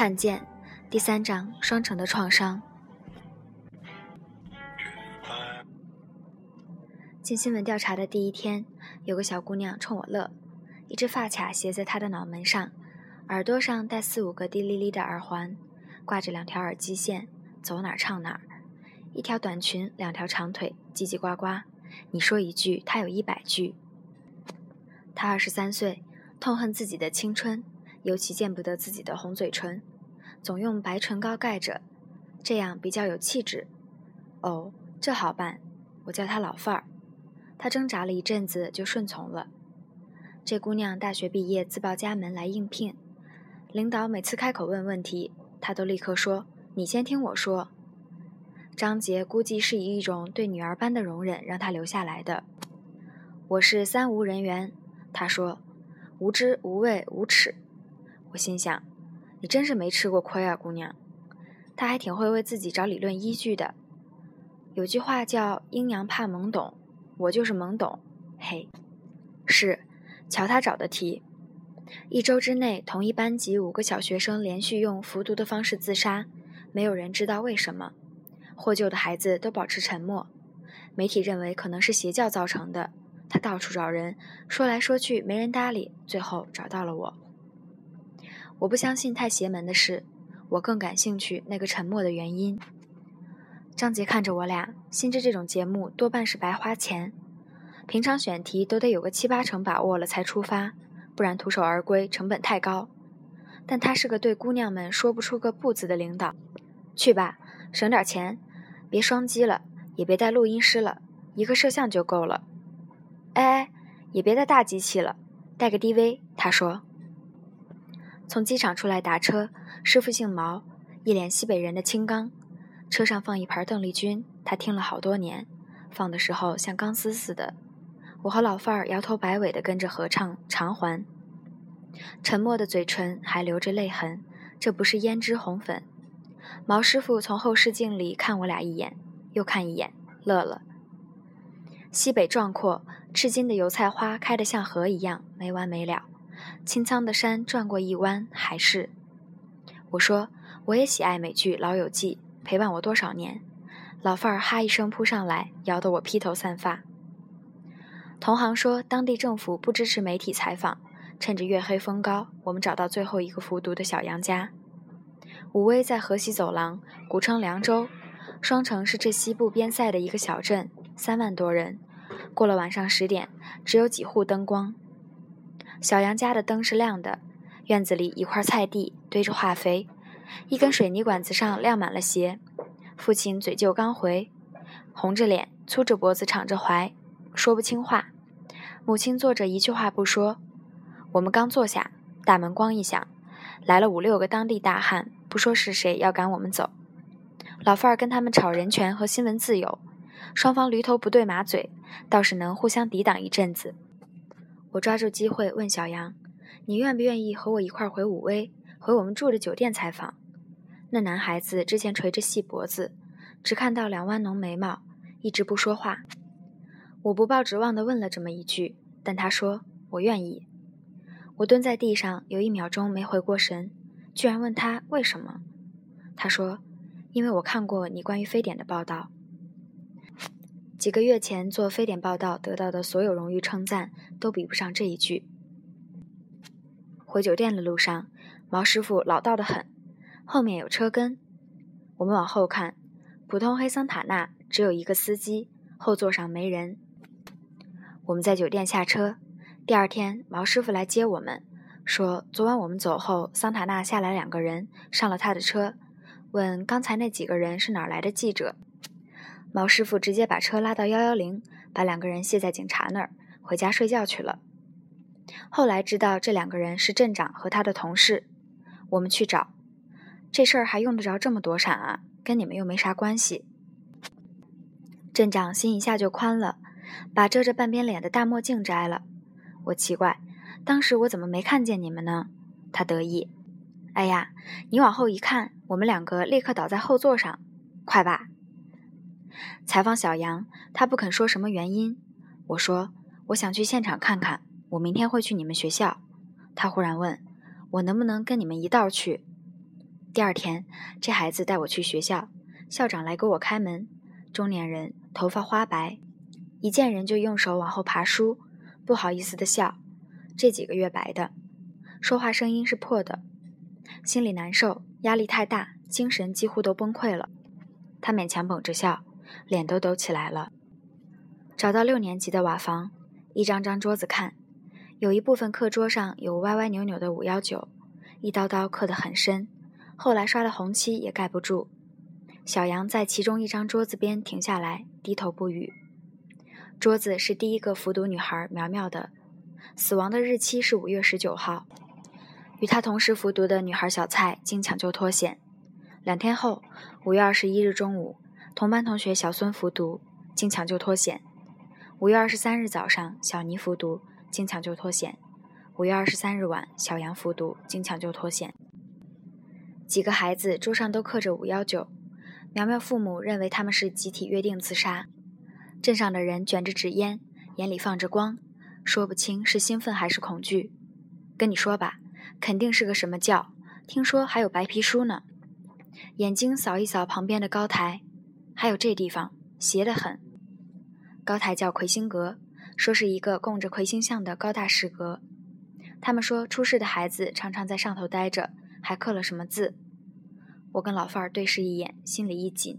看见第三章双城的创伤。进新闻调查的第一天，有个小姑娘冲我乐，一只发卡斜在她的脑门上，耳朵上戴四五个滴哩哩的耳环，挂着两条耳机线，走哪儿唱哪儿。一条短裙，两条长腿，叽叽呱呱。你说一句，她有一百句。她二十三岁，痛恨自己的青春。尤其见不得自己的红嘴唇，总用白唇膏盖着，这样比较有气质。哦，这好办，我叫她老范儿。她挣扎了一阵子，就顺从了。这姑娘大学毕业，自报家门来应聘。领导每次开口问问题，她都立刻说：“你先听我说。”张杰估计是以一种对女儿般的容忍让她留下来的。我是三无人员，他说：“无知、无畏、无耻。”我心想，你真是没吃过亏啊，姑娘。他还挺会为自己找理论依据的。有句话叫“阴阳怕懵懂”，我就是懵懂。嘿，是，瞧他找的题。一周之内，同一班级五个小学生连续用服毒的方式自杀，没有人知道为什么。获救的孩子都保持沉默。媒体认为可能是邪教造成的。他到处找人，说来说去没人搭理，最后找到了我。我不相信太邪门的事，我更感兴趣那个沉默的原因。张杰看着我俩，心知这种节目多半是白花钱，平常选题都得有个七八成把握了才出发，不然徒手而归成本太高。但他是个对姑娘们说不出个不字的领导，去吧，省点钱，别双击了，也别带录音师了，一个摄像就够了。哎哎，也别带大机器了，带个 DV。他说。从机场出来打车，师傅姓毛，一脸西北人的清刚。车上放一盘邓丽君，他听了好多年，放的时候像钢丝似的。我和老范儿摇头摆尾的跟着合唱《偿还》，沉默的嘴唇还留着泪痕，这不是胭脂红粉。毛师傅从后视镜里看我俩一眼，又看一眼，乐了。西北壮阔，赤金的油菜花开得像河一样，没完没了。青苍的山转过一弯，还是我说，我也喜爱美剧《老友记》，陪伴我多少年。老范儿哈一声扑上来，摇得我披头散发。同行说，当地政府不支持媒体采访。趁着月黑风高，我们找到最后一个服毒的小杨家。武威在河西走廊，古称凉州。双城是这西部边塞的一个小镇，三万多人。过了晚上十点，只有几户灯光。小杨家的灯是亮的，院子里一块菜地堆着化肥，一根水泥管子上晾满了鞋。父亲嘴就刚回，红着脸，粗着脖子，敞着怀，说不清话。母亲坐着一句话不说。我们刚坐下，大门咣一响，来了五六个当地大汉，不说是谁，要赶我们走。老范儿跟他们吵人权和新闻自由，双方驴头不对马嘴，倒是能互相抵挡一阵子。我抓住机会问小杨：“你愿不愿意和我一块回武威，回我们住的酒店采访？”那男孩子之前垂着细脖子，只看到两弯浓眉毛，一直不说话。我不抱指望的问了这么一句，但他说：“我愿意。”我蹲在地上，有一秒钟没回过神，居然问他为什么。他说：“因为我看过你关于非典的报道。”几个月前做非典报道得到的所有荣誉称赞都比不上这一句。回酒店的路上，毛师傅老道的很，后面有车跟。我们往后看，普通黑桑塔纳只有一个司机，后座上没人。我们在酒店下车，第二天毛师傅来接我们，说昨晚我们走后，桑塔纳下来两个人，上了他的车，问刚才那几个人是哪来的记者。毛师傅直接把车拉到幺幺零，把两个人卸在警察那儿，回家睡觉去了。后来知道这两个人是镇长和他的同事，我们去找，这事儿还用得着这么躲闪啊？跟你们又没啥关系。镇长心一下就宽了，把遮着半边脸的大墨镜摘了。我奇怪，当时我怎么没看见你们呢？他得意，哎呀，你往后一看，我们两个立刻倒在后座上，快吧。采访小杨，他不肯说什么原因。我说我想去现场看看，我明天会去你们学校。他忽然问我能不能跟你们一道去。第二天，这孩子带我去学校，校长来给我开门，中年人，头发花白，一见人就用手往后爬梳，不好意思的笑，这几个月白的，说话声音是破的，心里难受，压力太大，精神几乎都崩溃了。他勉强绷着笑，脸都抖起来了。找到六年级的瓦房，一张张桌子看，有一部分课桌上有歪歪扭扭的五幺九，一刀刀刻得很深，后来刷了红漆也盖不住。小杨在其中一张桌子边停下来，低头不语。桌子是第一个服毒女孩苗苗的，死亡的日期是五月十九号。与她同时服毒的女孩小蔡经抢救脱险。两天后，五月二十一日中午，同班同学小孙服毒，经抢救脱险。五月二十三日早上，小倪服毒，经抢救脱险。五月二十三日晚，小杨服毒，经抢救脱险。几个孩子桌上都刻着五幺九，苗苗父母认为他们是集体约定自杀。镇上的人卷着纸烟，眼里放着光，说不清是兴奋还是恐惧。跟你说吧，肯定是个什么教，听说还有白皮书呢。眼睛扫一扫旁边的高台，还有这地方邪得很。高台叫魁星阁，说是一个供着魁星像的高大石阁。他们说出事的孩子常常在上头待着，还刻了什么字。我跟老范儿对视一眼，心里一紧。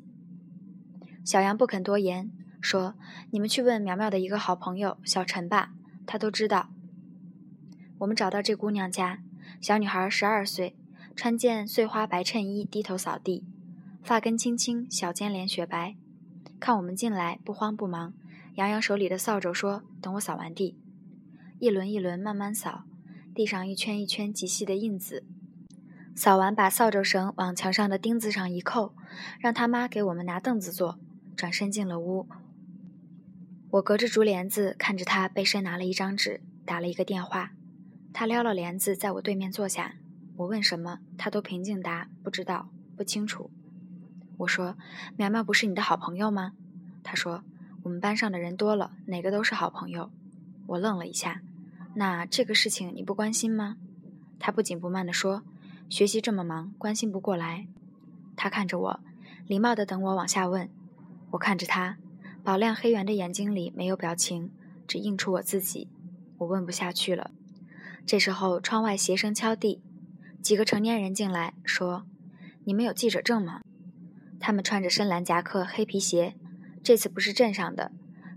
小杨不肯多言，说：“你们去问苗苗的一个好朋友小陈吧，他都知道。”我们找到这姑娘家，小女孩十二岁，穿件碎花白衬衣，低头扫地，发根青青，小尖脸雪白。看我们进来，不慌不忙。杨洋手里的扫帚说：“等我扫完地，一轮一轮慢慢扫，地上一圈一圈极细的印子。扫完，把扫帚绳往墙上的钉子上一扣，让他妈给我们拿凳子坐，转身进了屋。我隔着竹帘子看着他背身拿了一张纸，打了一个电话。他撩了帘子，在我对面坐下。我问什么，他都平静答：不知道，不清楚。我说：苗苗不是你的好朋友吗？他说。”我们班上的人多了，哪个都是好朋友。我愣了一下，那这个事情你不关心吗？他不紧不慢地说：“学习这么忙，关心不过来。”他看着我，礼貌地等我往下问。我看着他，宝亮黑圆的眼睛里没有表情，只映出我自己。我问不下去了。这时候，窗外鞋声敲地，几个成年人进来，说：“你们有记者证吗？”他们穿着深蓝夹克、黑皮鞋。这次不是镇上的，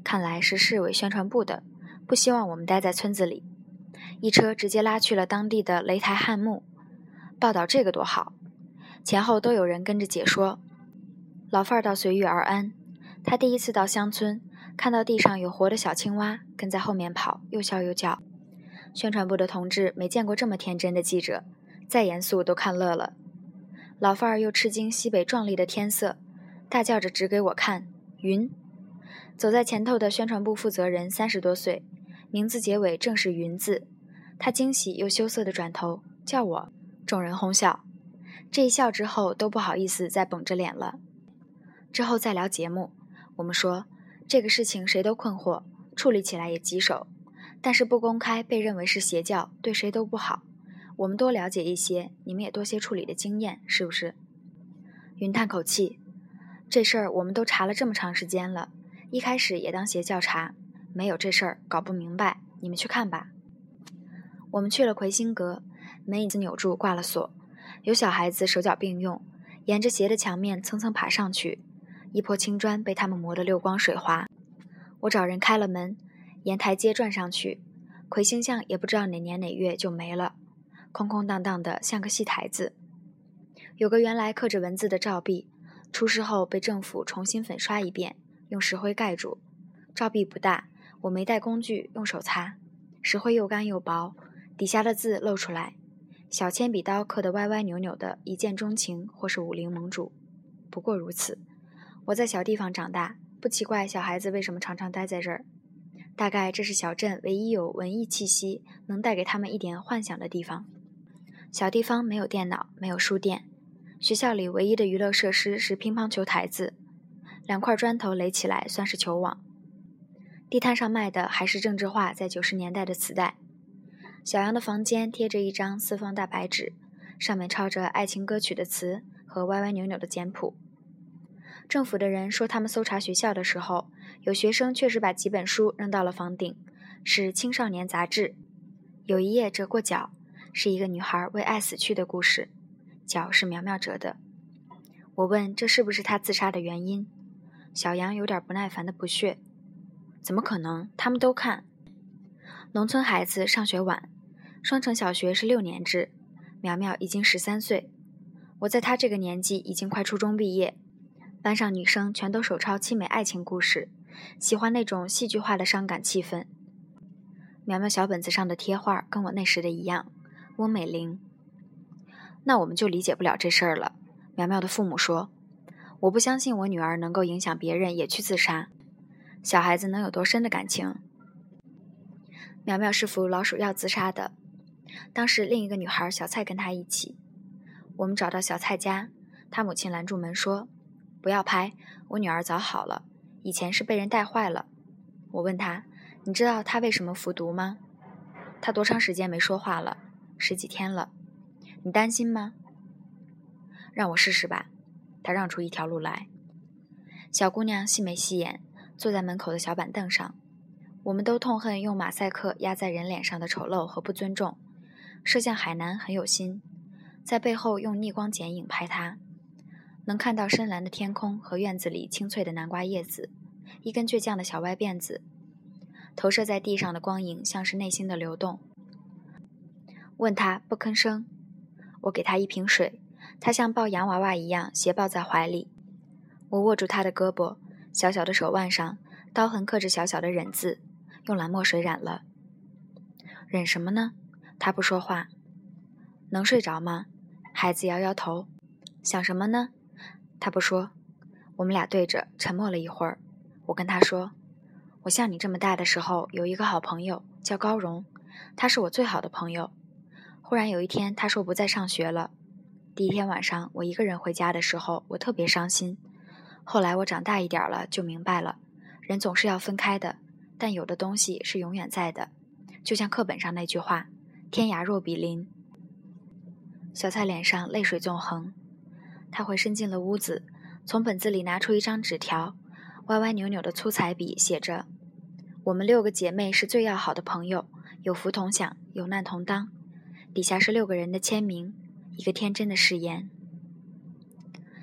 看来是市委宣传部的，不希望我们待在村子里。一车直接拉去了当地的擂台汉墓，报道这个多好。前后都有人跟着解说。老范儿倒随遇而安，他第一次到乡村，看到地上有活的小青蛙，跟在后面跑，又笑又叫。宣传部的同志没见过这么天真的记者，再严肃都看乐了。老范儿又吃惊西北壮丽的天色，大叫着指给我看。云，走在前头的宣传部负责人三十多岁，名字结尾正是“云”字。他惊喜又羞涩地转头叫我，众人哄笑。这一笑之后都不好意思再绷着脸了。之后再聊节目，我们说这个事情谁都困惑，处理起来也棘手，但是不公开被认为是邪教，对谁都不好。我们多了解一些，你们也多些处理的经验，是不是？云叹口气。这事儿我们都查了这么长时间了，一开始也当邪教查，没有这事儿搞不明白。你们去看吧。我们去了魁星阁，门椅子扭住挂了锁，有小孩子手脚并用，沿着斜的墙面蹭蹭爬上去，一坡青砖被他们磨得溜光水滑。我找人开了门，沿台阶转上去，魁星像也不知道哪年哪月就没了，空空荡荡的像个戏台子，有个原来刻着文字的照壁。出事后被政府重新粉刷一遍，用石灰盖住。照壁不大，我没带工具，用手擦。石灰又干又薄，底下的字露出来，小铅笔刀刻得歪歪扭扭的，一见钟情或是武林盟主，不过如此。我在小地方长大，不奇怪小孩子为什么常常待在这儿。大概这是小镇唯一有文艺气息，能带给他们一点幻想的地方。小地方没有电脑，没有书店。学校里唯一的娱乐设施是乒乓球台子，两块砖头垒起来算是球网。地摊上卖的还是郑智化在九十年代的磁带。小杨的房间贴着一张四方大白纸，上面抄着爱情歌曲的词和歪歪扭扭的简谱。政府的人说，他们搜查学校的时候，有学生确实把几本书扔到了房顶，是青少年杂志。有一页折过角，是一个女孩为爱死去的故事，脚是苗苗折的。我问这是不是她自杀的原因，小杨有点不耐烦的不屑：“怎么可能？他们都看。农村孩子上学晚，双城小学是六年制，苗苗已经十三岁，我在她这个年纪已经快初中毕业。”班上女生全都手抄凄美爱情故事，喜欢那种戏剧化的伤感气氛。苗苗小本子上的贴画跟我那时的一样。翁美玲，那我们就理解不了这事儿了。苗苗的父母说：“我不相信我女儿能够影响别人也去自杀。小孩子能有多深的感情？”苗苗是服老鼠药自杀的，当时另一个女孩小蔡跟她一起。我们找到小蔡家，她母亲拦住门说。不要拍，我女儿早好了，以前是被人带坏了。我问她：“你知道她为什么服毒吗？”她多长时间没说话了？十几天了。你担心吗？让我试试吧。她让出一条路来。小姑娘细眉细眼，坐在门口的小板凳上。我们都痛恨用马赛克压在人脸上的丑陋和不尊重。摄像海南很有心，在背后用逆光剪影拍她。能看到深蓝的天空和院子里青翠的南瓜叶子，一根倔强的小歪辫子，投射在地上的光影像是内心的流动。问他不吭声，我给他一瓶水，他像抱洋娃娃一样斜抱在怀里。我握住他的胳膊，小小的手腕上刀痕刻着小小的忍字，用蓝墨水染了。忍什么呢？他不说话。能睡着吗？孩子摇摇头。想什么呢？他不说，我们俩对着沉默了一会儿。我跟他说：“我像你这么大的时候，有一个好朋友叫高荣，他是我最好的朋友。忽然有一天，他说不再上学了。第一天晚上，我一个人回家的时候，我特别伤心。后来我长大一点了，就明白了，人总是要分开的，但有的东西是永远在的，就像课本上那句话：天涯若比邻。”小蔡脸上泪水纵横。他回身进了屋子，从本子里拿出一张纸条，歪歪扭扭的粗彩笔写着：“我们六个姐妹是最要好的朋友，有福同享，有难同当。”底下是六个人的签名，一个天真的誓言。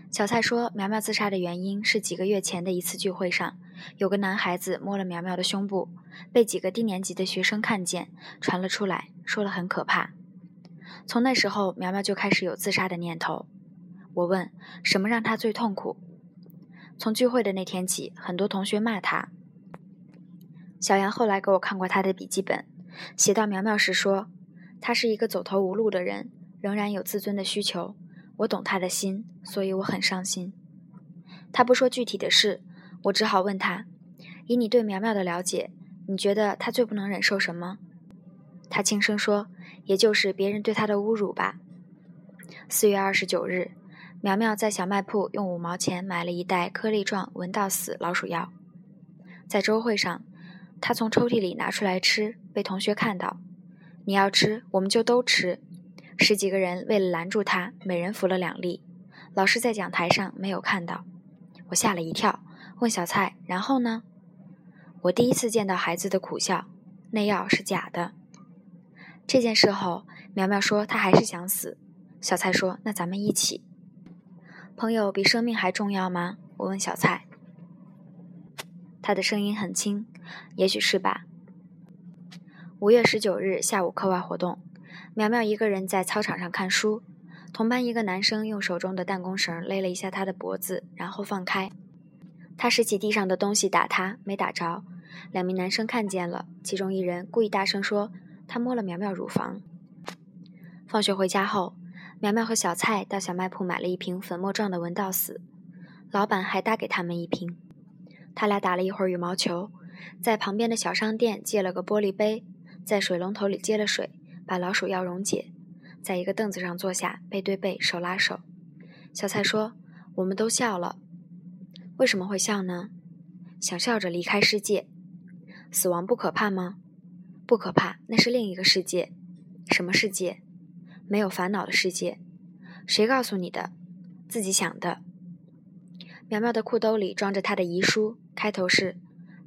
小蔡说，苗苗自杀的原因是几个月前的一次聚会上，有个男孩子摸了苗苗的胸部，被几个低年级的学生看见，传了出来，说了很可怕。从那时候，苗苗就开始有自杀的念头。我问什么让他最痛苦？从聚会的那天起，很多同学骂他。小杨后来给我看过他的笔记本，写到苗苗时说：“他是一个走投无路的人，仍然有自尊的需求。我懂他的心，所以我很伤心。”他不说具体的事，我只好问他：“以你对苗苗的了解，你觉得他最不能忍受什么？”他轻声说：“也就是别人对他的侮辱吧。”四月二十九日。苗苗在小卖铺用五毛钱买了一袋颗粒状闻到死老鼠药，在周会上，他从抽屉里拿出来吃，被同学看到。你要吃，我们就都吃。十几个人为了拦住他，每人服了两粒。老师在讲台上没有看到，我吓了一跳，问小蔡：“然后呢？”我第一次见到孩子的苦笑，那药是假的。这件事后，苗苗说她还是想死。小蔡说：“那咱们一起。”朋友比生命还重要吗？我问小蔡。他的声音很轻，也许是吧。五月十九日下午课外活动，苗苗一个人在操场上看书，同班一个男生用手中的弹弓绳勒了一下她的脖子，然后放开。他拾起地上的东西打他，没打着。两名男生看见了，其中一人故意大声说：“他摸了苗苗乳房。”放学回家后。苗苗和小蔡到小卖铺买了一瓶粉末状的闻到死，老板还搭给他们一瓶。他俩打了一会儿羽毛球，在旁边的小商店借了个玻璃杯，在水龙头里接了水，把老鼠药溶解，在一个凳子上坐下，背对背，手拉手。小蔡说：“我们都笑了，为什么会笑呢？想笑着离开世界。死亡不可怕吗？不可怕，那是另一个世界。什么世界？”没有烦恼的世界。谁告诉你的？自己想的。苗苗的裤兜里装着她的遗书，开头是：“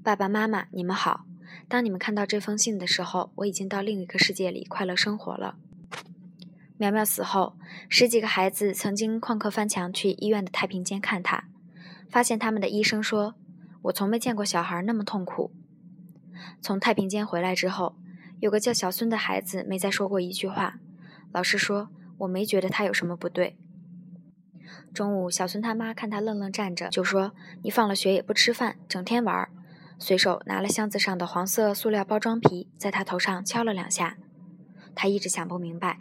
爸爸妈妈，你们好。当你们看到这封信的时候，我已经到另一个世界里快乐生活了。”苗苗死后，十几个孩子曾经旷课翻墙去医院的太平间看她，发现他们的医生说：“我从没见过小孩那么痛苦。”从太平间回来之后，有个叫小孙的孩子没再说过一句话。老师说：“我没觉得他有什么不对。”中午，小孙他妈看他愣愣站着，就说：“你放了学也不吃饭，整天玩。”随手拿了箱子上的黄色塑料包装皮，在他头上敲了两下。他一直想不明白。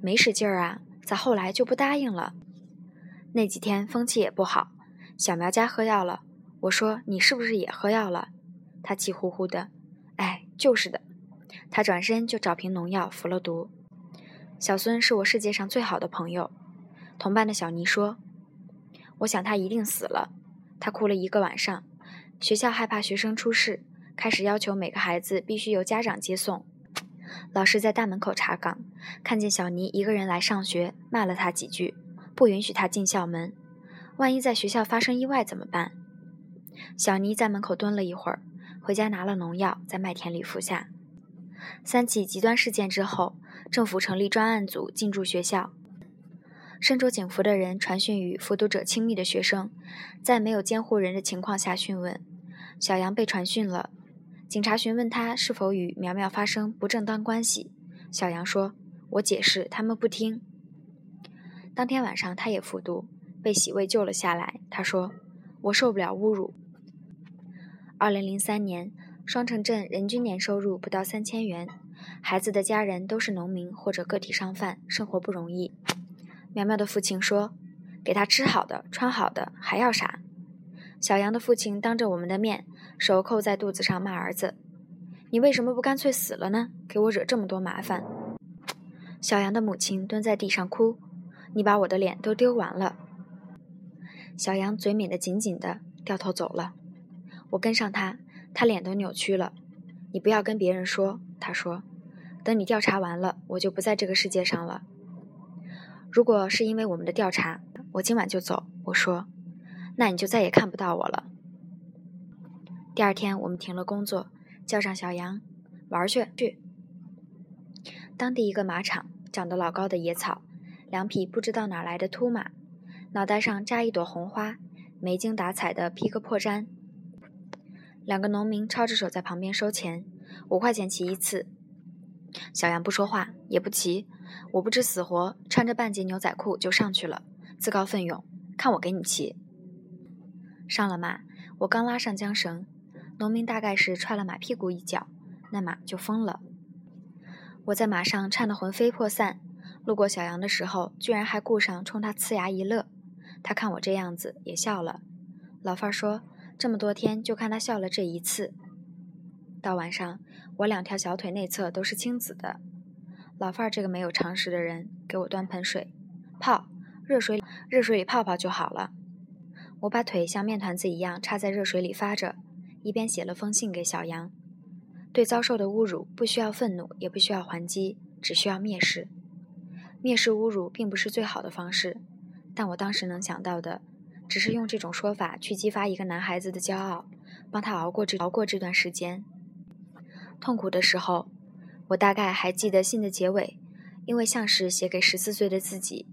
没使劲儿啊，咋后来就不答应了？那几天风气也不好，小苗家喝药了。我说你是不是也喝药了？他气呼呼的，哎，就是的。他转身就找瓶农药服了毒。小孙是我世界上最好的朋友。同伴的小妮说：“我想他一定死了。”他哭了一个晚上。学校害怕学生出事，开始要求每个孩子必须由家长接送。老师在大门口查岗，看见小尼一个人来上学，骂了他几句，不允许他进校门。万一在学校发生意外怎么办？小尼在门口蹲了一会儿，回家拿了农药，在麦田里服下。三起极端事件之后，政府成立专案组进驻学校，身着警服的人传讯与服毒者亲密的学生，在没有监护人的情况下讯问。小杨被传讯了。警察询问他是否与苗苗发生不正当关系，小杨说：“我解释，他们不听。”当天晚上，他也服毒，被洗胃救了下来。他说：“我受不了侮辱。”二零零三年，双城镇人均年收入不到三千元，孩子的家人都是农民或者个体商贩，生活不容易。苗苗的父亲说：“给他吃好的，穿好的，还要啥？”小杨的父亲当着我们的面。手扣在肚子上骂儿子：“你为什么不干脆死了呢？给我惹这么多麻烦。”小杨的母亲蹲在地上哭：“你把我的脸都丢完了。”小杨嘴抿得紧紧的，掉头走了。我跟上他，他脸都扭曲了。“你不要跟别人说。”他说，“等你调查完了，我就不在这个世界上了。”如果是因为我们的调查，我今晚就走。我说：“那你就再也看不到我了。”第二天，我们停了工作，叫上小杨玩去去。当地一个马场，长得老高的野草，两匹不知道哪来的秃马，脑袋上扎一朵红花，没精打采的披个破毡。两个农民抄着手在旁边收钱，五块钱骑一次。小杨不说话，也不骑，我不知死活，穿着半截牛仔裤就上去了，自告奋勇，看我给你骑。上了马，我刚拉上缰绳。农民大概是踹了马屁股一脚，那马就疯了。我在马上颤得魂飞魄散，路过小杨的时候，居然还顾上冲他呲牙一乐。他看我这样子，也笑了。老范说，这么多天就看他笑了这一次。到晚上，我两条小腿内侧都是青紫的。老范儿这个没有常识的人，给我端盆水，泡热水，热水里泡泡就好了。我把腿像面团子一样插在热水里发着。一边写了封信给小杨，对遭受的侮辱不需要愤怒，也不需要还击，只需要蔑视。蔑视侮辱并不是最好的方式，但我当时能想到的，只是用这种说法去激发一个男孩子的骄傲，帮他熬过这熬过这段时间。痛苦的时候，我大概还记得信的结尾，因为像是写给十四岁的自己。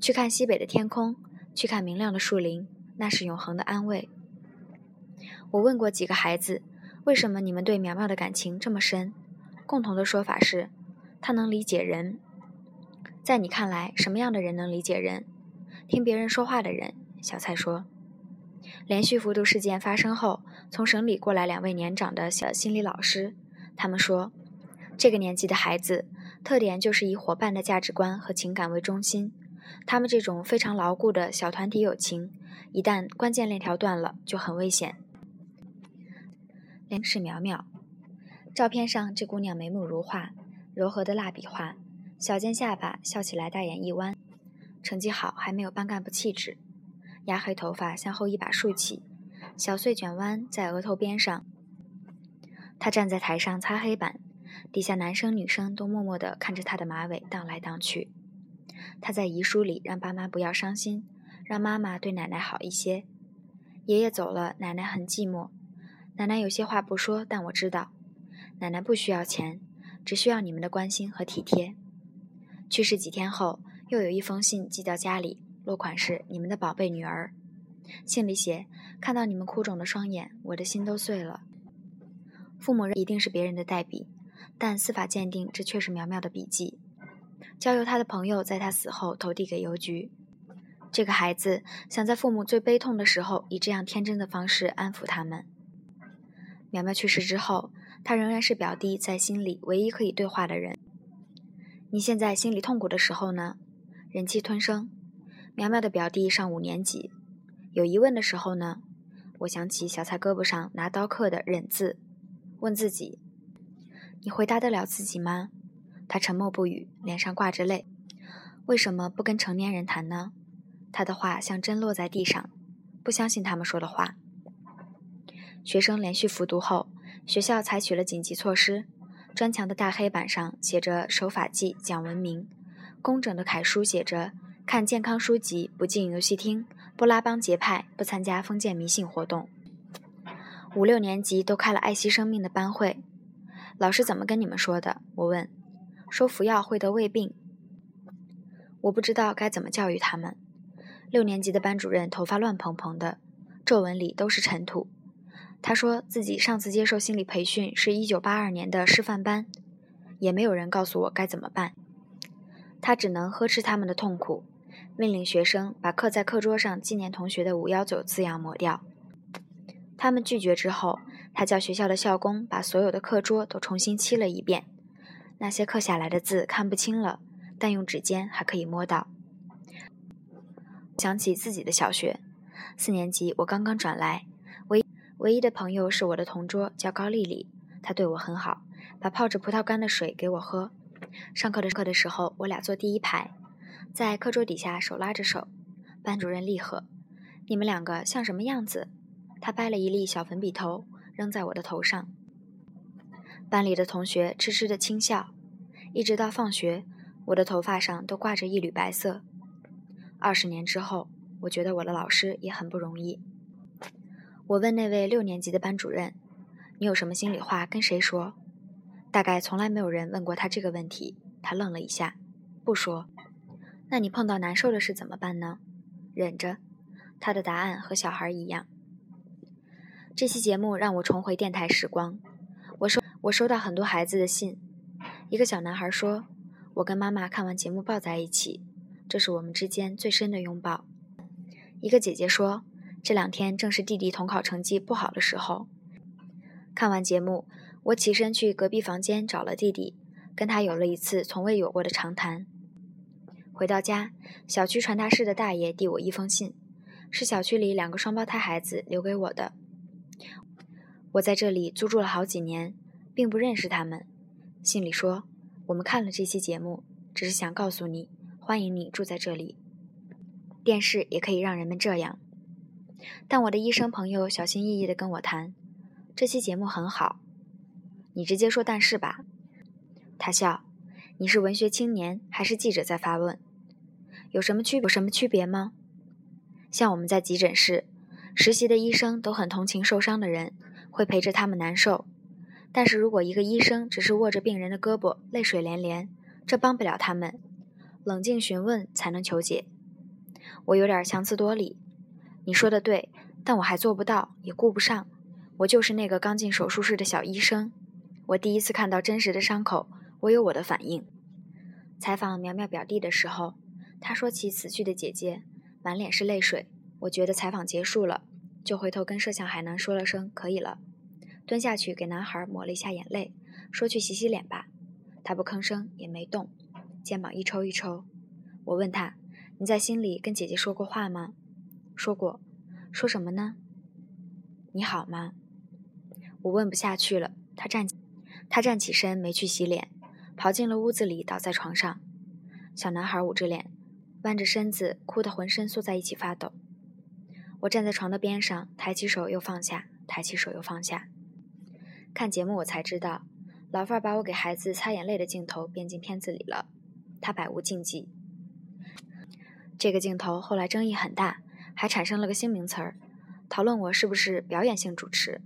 去看西北的天空，去看明亮的树林，那是永恒的安慰。我问过几个孩子，为什么你们对苗苗的感情这么深？共同的说法是，他能理解人。在你看来，什么样的人能理解人？听别人说话的人。小蔡说，连续服毒事件发生后，从省里过来两位年长的小心理老师，他们说，这个年纪的孩子特点就是以伙伴的价值观和情感为中心。他们这种非常牢固的小团体友情，一旦关键链条断了，就很危险。是苗苗，照片上这姑娘眉目如画，柔和的蜡笔画，小尖下巴，笑起来大眼一弯，成绩好还没有班干部气质，压黑头发向后一把竖起，小碎卷弯在额头边上。他站在台上擦黑板，底下男生女生都默默地看着他的马尾荡来荡去。他在遗书里让爸妈不要伤心，让妈妈对奶奶好一些。爷爷走了，奶奶很寂寞。奶奶有些话不说，但我知道，奶奶不需要钱，只需要你们的关心和体贴。去世几天后，又有一封信寄到家里，落款是“你们的宝贝女儿”。信里写：“看到你们哭肿的双眼，我的心都碎了。”父母一定是别人的代笔，但司法鉴定这却是苗苗的笔迹，交由他的朋友在他死后投递给邮局。这个孩子想在父母最悲痛的时候，以这样天真的方式安抚他们。苗苗去世之后，他仍然是表弟在心里唯一可以对话的人。你现在心里痛苦的时候呢？忍气吞声。苗苗的表弟上五年级，有疑问的时候呢？我想起小蔡胳膊上拿刀刻的“忍”字。问自己：“你回答得了自己吗？”他沉默不语，脸上挂着泪。为什么不跟成年人谈呢？他的话像针落在地上，不相信他们说的话。学生连续复读后，学校采取了紧急措施。砖墙的大黑板上写着“守法纪，讲文明”，工整的楷书写着“看健康书籍，不进游戏厅，不拉帮结派，不参加封建迷信活动”。五六年级都开了爱惜生命的班会，老师怎么跟你们说的？我问。说服药会得胃病。我不知道该怎么教育他们。六年级的班主任头发乱蓬蓬的，皱纹里都是尘土。他说自己上次接受心理培训是一九八二年的师范班，也没有人告诉我该怎么办。他只能呵斥他们的痛苦，命令学生把刻在课桌上纪念同学的“五幺九”字样抹掉。他们拒绝之后，他叫学校的校工把所有的课桌都重新漆了一遍。那些刻下来的字看不清了，但用指尖还可以摸到。想起自己的小学，四年级我刚刚转来，唯唯一的朋友是我的同桌，叫高丽丽。她对我很好，把泡着葡萄干的水给我喝。上课的课的时候，我俩坐第一排，在课桌底下手拉着手。班主任厉喝：“你们两个像什么样子？”他掰了一粒小粉笔头，扔在我的头上。班里的同学痴痴的轻笑，一直到放学，我的头发上都挂着一缕白色。二十年之后，我觉得我的老师也很不容易。我问那位六年级的班主任：“你有什么心里话跟谁说？”大概从来没有人问过他这个问题。他愣了一下，不说。那你碰到难受的事怎么办呢？忍着。他的答案和小孩一样。这期节目让我重回电台时光。我收我收到很多孩子的信。一个小男孩说：“我跟妈妈看完节目抱在一起，这是我们之间最深的拥抱。”一个姐姐说：“这两天正是弟弟统考成绩不好的时候。”看完节目，我起身去隔壁房间找了弟弟，跟他有了一次从未有过的长谈。回到家，小区传达室的大爷递我一封信，是小区里两个双胞胎孩子留给我的。我在这里租住了好几年，并不认识他们。信里说，我们看了这期节目，只是想告诉你，欢迎你住在这里。电视也可以让人们这样。但我的医生朋友小心翼翼地跟我谈，这期节目很好。你直接说但是吧。他笑。你是文学青年还是记者在发问？有什么区有什么区别吗？像我们在急诊室实习的医生都很同情受伤的人。会陪着他们难受，但是如果一个医生只是握着病人的胳膊，泪水连连，这帮不了他们。冷静询问才能求解。我有点强词夺理，你说的对，但我还做不到，也顾不上。我就是那个刚进手术室的小医生。我第一次看到真实的伤口，我有我的反应。采访苗苗表弟的时候，他说起死去的姐姐，满脸是泪水。我觉得采访结束了。就回头跟摄像海南说了声“可以了”，蹲下去给男孩抹了一下眼泪，说去洗洗脸吧。他不吭声，也没动，肩膀一抽一抽。我问他：“你在心里跟姐姐说过话吗？”说过。说什么呢？你好吗？我问不下去了。他站起，他站起身，没去洗脸，跑进了屋子里，倒在床上。小男孩捂着脸，弯着身子，哭得浑身缩在一起发抖。我站在床的边上，抬起手又放下，抬起手又放下。看节目我才知道，老范儿把我给孩子擦眼泪的镜头编进片子里了，他百无禁忌。这个镜头后来争议很大，还产生了个新名词儿，讨论我是不是表演性主持。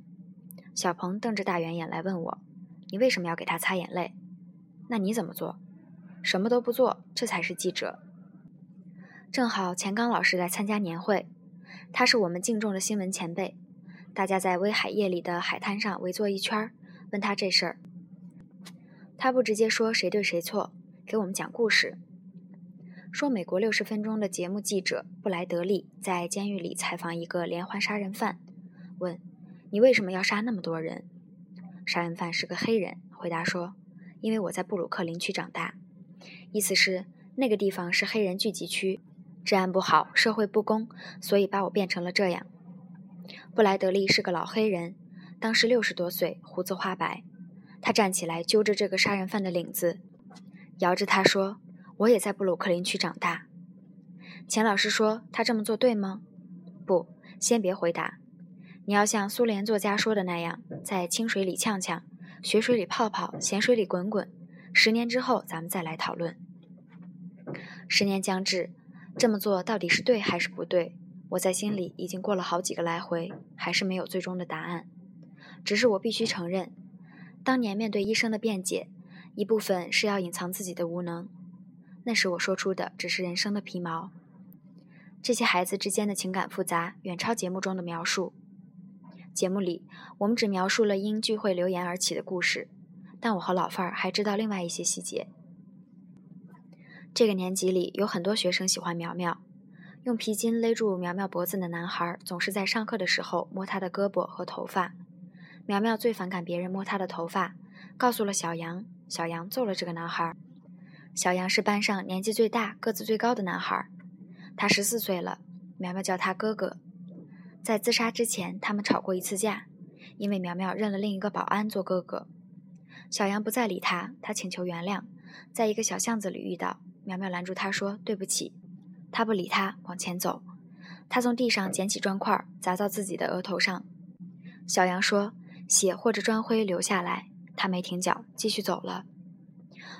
小鹏瞪着大圆眼来问我：“你为什么要给他擦眼泪？那你怎么做？什么都不做，这才是记者。”正好钱刚老师来参加年会，他是我们敬重的新闻前辈，大家在威海夜里的海滩上围坐一圈，问他这事儿。他不直接说谁对谁错，给我们讲故事。说美国六十分钟的节目记者布莱德利在监狱里采访一个连环杀人犯，问：“你为什么要杀那么多人？”杀人犯是个黑人，回答说：“因为我在布鲁克林区长大。”意思是那个地方是黑人聚集区，治安不好，社会不公，所以把我变成了这样。布莱德利是个老黑人，当时六十多岁，胡子花白。他站起来，揪着这个杀人犯的领子，摇着他说：“我也在布鲁克林区长大。”钱老师说：“他这么做对吗？”“不，先别回答。你要像苏联作家说的那样，在清水里呛呛，雪水里泡泡，咸水里滚滚。十年之后，咱们再来讨论。”十年将至，这么做到底是对还是不对？我在心里已经过了好几个来回，还是没有最终的答案。只是我必须承认。当年面对医生的辩解，一部分是要隐藏自己的无能。那时我说出的只是人生的皮毛。这些孩子之间的情感复杂，远超节目中的描述。节目里我们只描述了因聚会留言而起的故事，但我和老范儿还知道另外一些细节。这个年级里有很多学生喜欢苗苗，用皮筋勒住苗苗脖子的男孩总是在上课的时候摸她的胳膊和头发。苗苗最反感别人摸她的头发，告诉了小杨。小杨揍了这个男孩。小杨是班上年纪最大、个子最高的男孩，他十四岁了。苗苗叫他哥哥。在自杀之前，他们吵过一次架，因为苗苗认了另一个保安做哥哥。小杨不再理他，他请求原谅，在一个小巷子里遇到苗苗，拦住他说：“对不起。”他不理他，往前走。他从地上捡起砖块，砸到自己的额头上。小杨说。血或者砖灰流下来，他没停脚，继续走了。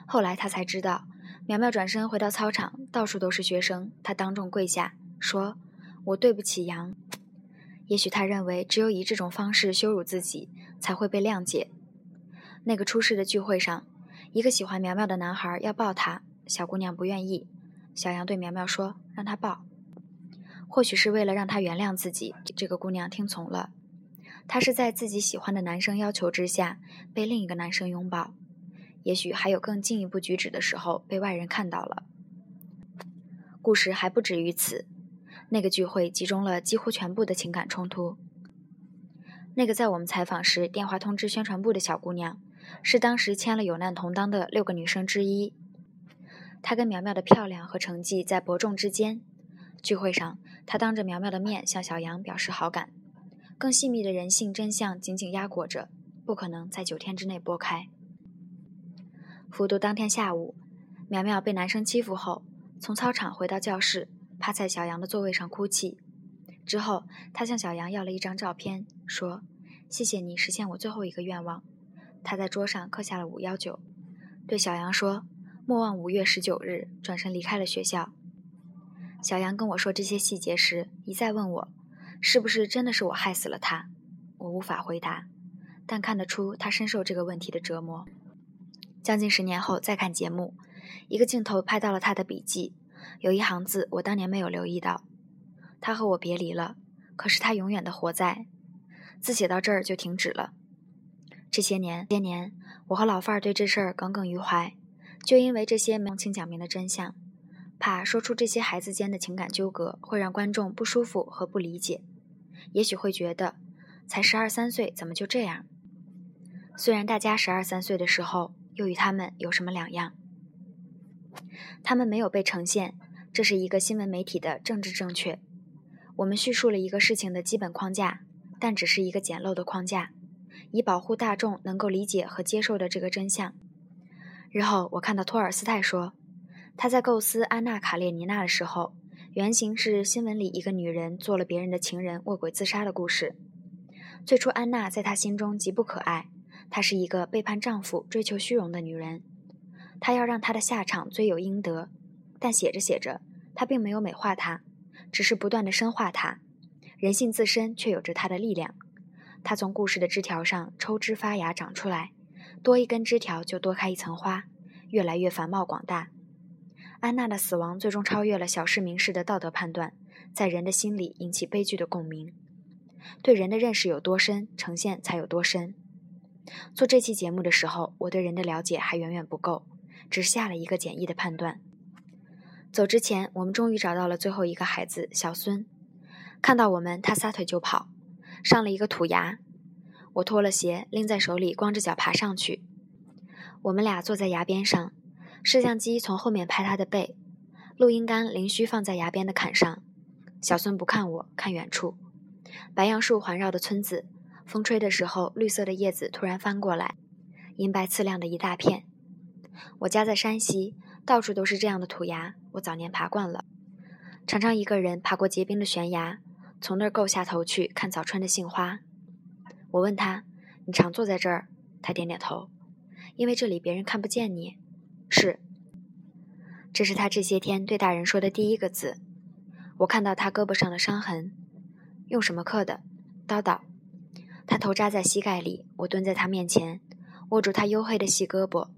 后来他才知道，苗苗转身回到操场，到处都是学生。他当众跪下，说：“我对不起杨。”也许他认为，只有以这种方式羞辱自己，才会被谅解。那个出事的聚会上，一个喜欢苗苗的男孩要抱她，小姑娘不愿意。小杨对苗苗说：“让她抱。”或许是为了让她原谅自己，这个姑娘听从了。她是在自己喜欢的男生要求之下被另一个男生拥抱，也许还有更进一步举止的时候被外人看到了。故事还不止于此，那个聚会集中了几乎全部的情感冲突。那个在我们采访时电话通知宣传部的小姑娘，是当时签了有难同当的六个女生之一。她跟苗苗的漂亮和成绩在伯仲之间。聚会上，她当着苗苗的面向小杨表示好感。更细密的人性真相紧紧压裹着，不可能在九天之内拨开。复读当天下午，苗苗被男生欺负后，从操场回到教室，趴在小杨的座位上哭泣。之后，他向小杨要了一张照片，说：“谢谢你实现我最后一个愿望。”他在桌上刻下了五幺九，对小杨说：“莫忘五月十九日。”转身离开了学校。小杨跟我说这些细节时，一再问我。是不是真的是我害死了他？我无法回答，但看得出他深受这个问题的折磨。将近十年后再看节目，一个镜头拍到了他的笔记，有一行字我当年没有留意到：他和我别离了，可是他永远的活在。字写到这儿就停止了。这些年，些年，我和老范儿对这事儿耿耿于怀，就因为这些没有清讲明的真相，怕说出这些孩子间的情感纠葛会让观众不舒服和不理解。也许会觉得，才十二三岁，怎么就这样？虽然大家十二三岁的时候，又与他们有什么两样？他们没有被呈现，这是一个新闻媒体的政治正确。我们叙述了一个事情的基本框架，但只是一个简陋的框架，以保护大众能够理解和接受的这个真相。日后我看到托尔斯泰说，他在构思《安娜·卡列尼娜》的时候。原型是新闻里一个女人做了别人的情人卧轨自杀的故事。最初，安娜在他心中极不可爱，她是一个背叛丈夫、追求虚荣的女人。她要让她的下场罪有应得，但写着写着，她并没有美化她，只是不断的深化她。人性自身却有着它的力量。她从故事的枝条上抽枝发芽长出来，多一根枝条就多开一层花，越来越繁茂广大。安娜的死亡最终超越了小市民式的道德判断，在人的心里引起悲剧的共鸣。对人的认识有多深，呈现才有多深。做这期节目的时候，我对人的了解还远远不够，只下了一个简易的判断。走之前，我们终于找到了最后一个孩子小孙。看到我们，他撒腿就跑，上了一个土崖。我脱了鞋，拎在手里，光着脚爬上去。我们俩坐在崖边上。摄像机从后面拍他的背，录音杆连续放在崖边的坎上。小孙不看我，看远处，白杨树环绕的村子，风吹的时候，绿色的叶子突然翻过来，银白刺亮的一大片。我家在山西，到处都是这样的土崖，我早年爬惯了，常常一个人爬过结冰的悬崖，从那儿够下头去看早春的杏花。我问他：“你常坐在这儿？”他点点头，因为这里别人看不见你。是，这是他这些天对大人说的第一个字。我看到他胳膊上的伤痕，用什么刻的？叨叨。他头扎在膝盖里，我蹲在他面前，握住他黝黑的细胳膊。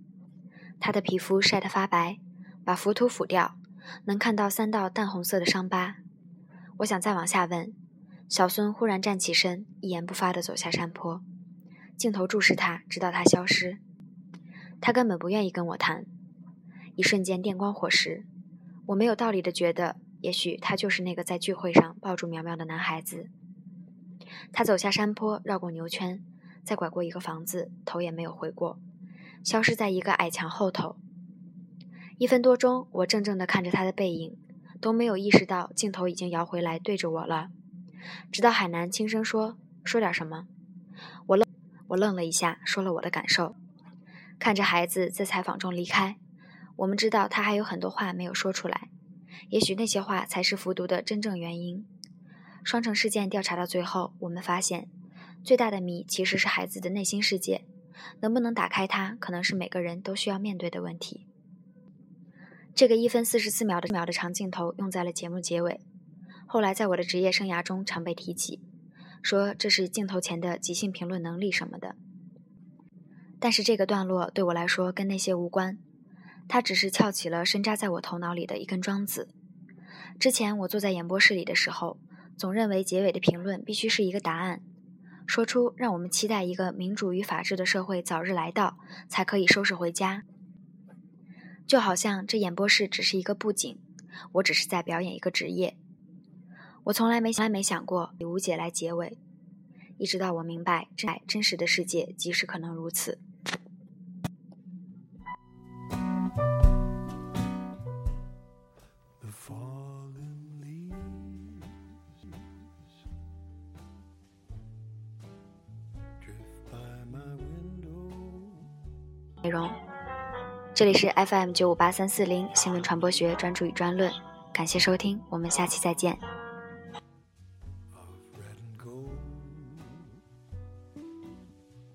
他的皮肤晒得发白，把浮土抚掉，能看到三道淡红色的伤疤。我想再往下问，小孙忽然站起身，一言不发地走下山坡。镜头注视他，直到他消失。他根本不愿意跟我谈。一瞬间电光火石，我没有道理的觉得，也许他就是那个在聚会上抱住苗苗的男孩子。他走下山坡，绕过牛圈，再拐过一个房子，头也没有回过，消失在一个矮墙后头。一分多钟，我怔怔地看着他的背影，都没有意识到镜头已经摇回来对着我了。直到海南轻声说：“说点什么。”我愣，我愣了一下，说了我的感受。看着孩子在采访中离开。我们知道他还有很多话没有说出来，也许那些话才是服毒的真正原因。双城事件调查到最后，我们发现最大的谜其实是孩子的内心世界，能不能打开它，可能是每个人都需要面对的问题。这个一分四十四秒的秒的长镜头用在了节目结尾，后来在我的职业生涯中常被提起，说这是镜头前的即兴评论能力什么的。但是这个段落对我来说跟那些无关。它只是翘起了深扎在我头脑里的一根桩子。之前我坐在演播室里的时候，总认为结尾的评论必须是一个答案，说出让我们期待一个民主与法治的社会早日来到，才可以收拾回家。就好像这演播室只是一个布景，我只是在表演一个职业。我从来没从来没想过以无解来结尾，一直到我明白真真实的世界即使可能如此。内容，这里是 FM 九五八三四零新闻传播学专注与专论，感谢收听，我们下期再见。